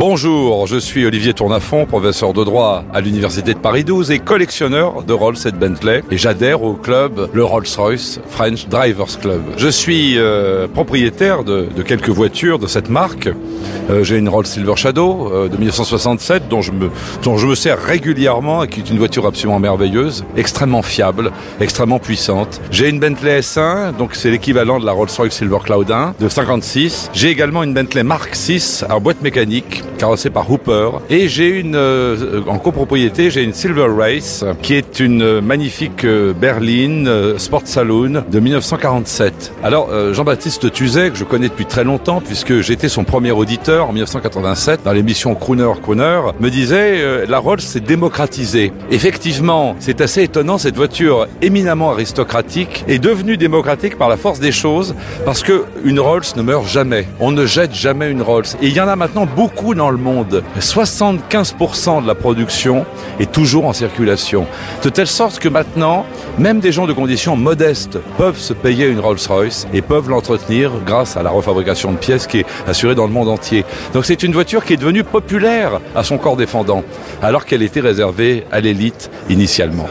Bonjour, je suis Olivier Tournafont, professeur de droit à l'Université de Paris 12 et collectionneur de Rolls et Bentley. Et j'adhère au club, le Rolls-Royce French Drivers Club. Je suis euh, propriétaire de, quelques voitures de cette marque. Euh, J'ai une Rolls Silver Shadow euh, de 1967 dont je, me, dont je me sers régulièrement et qui est une voiture absolument merveilleuse, extrêmement fiable, extrêmement puissante. J'ai une Bentley S1, donc c'est l'équivalent de la Rolls-Royce Silver Cloud 1 de 56. J'ai également une Bentley Mark 6 en boîte mécanique carrossée par Hooper. Et j'ai une, euh, en copropriété, j'ai une Silver Race, qui est une magnifique euh, berline euh, Sport Saloon de 1947. Alors, euh, Jean-Baptiste Tuzet, que je connais depuis très longtemps, puisque j'étais son premier auditeur en 1987 dans l'émission Crooner Crooner, me disait euh, la Rolls s'est démocratisée. Effectivement, c'est assez étonnant, cette voiture éminemment aristocratique est devenue démocratique par la force des choses, parce que une Rolls ne meurt jamais. On ne jette jamais une Rolls. Et il y en a maintenant beaucoup dans le monde. 75% de la production est toujours en circulation. De telle sorte que maintenant, même des gens de conditions modestes peuvent se payer une Rolls-Royce et peuvent l'entretenir grâce à la refabrication de pièces qui est assurée dans le monde entier. Donc c'est une voiture qui est devenue populaire à son corps défendant, alors qu'elle était réservée à l'élite initialement.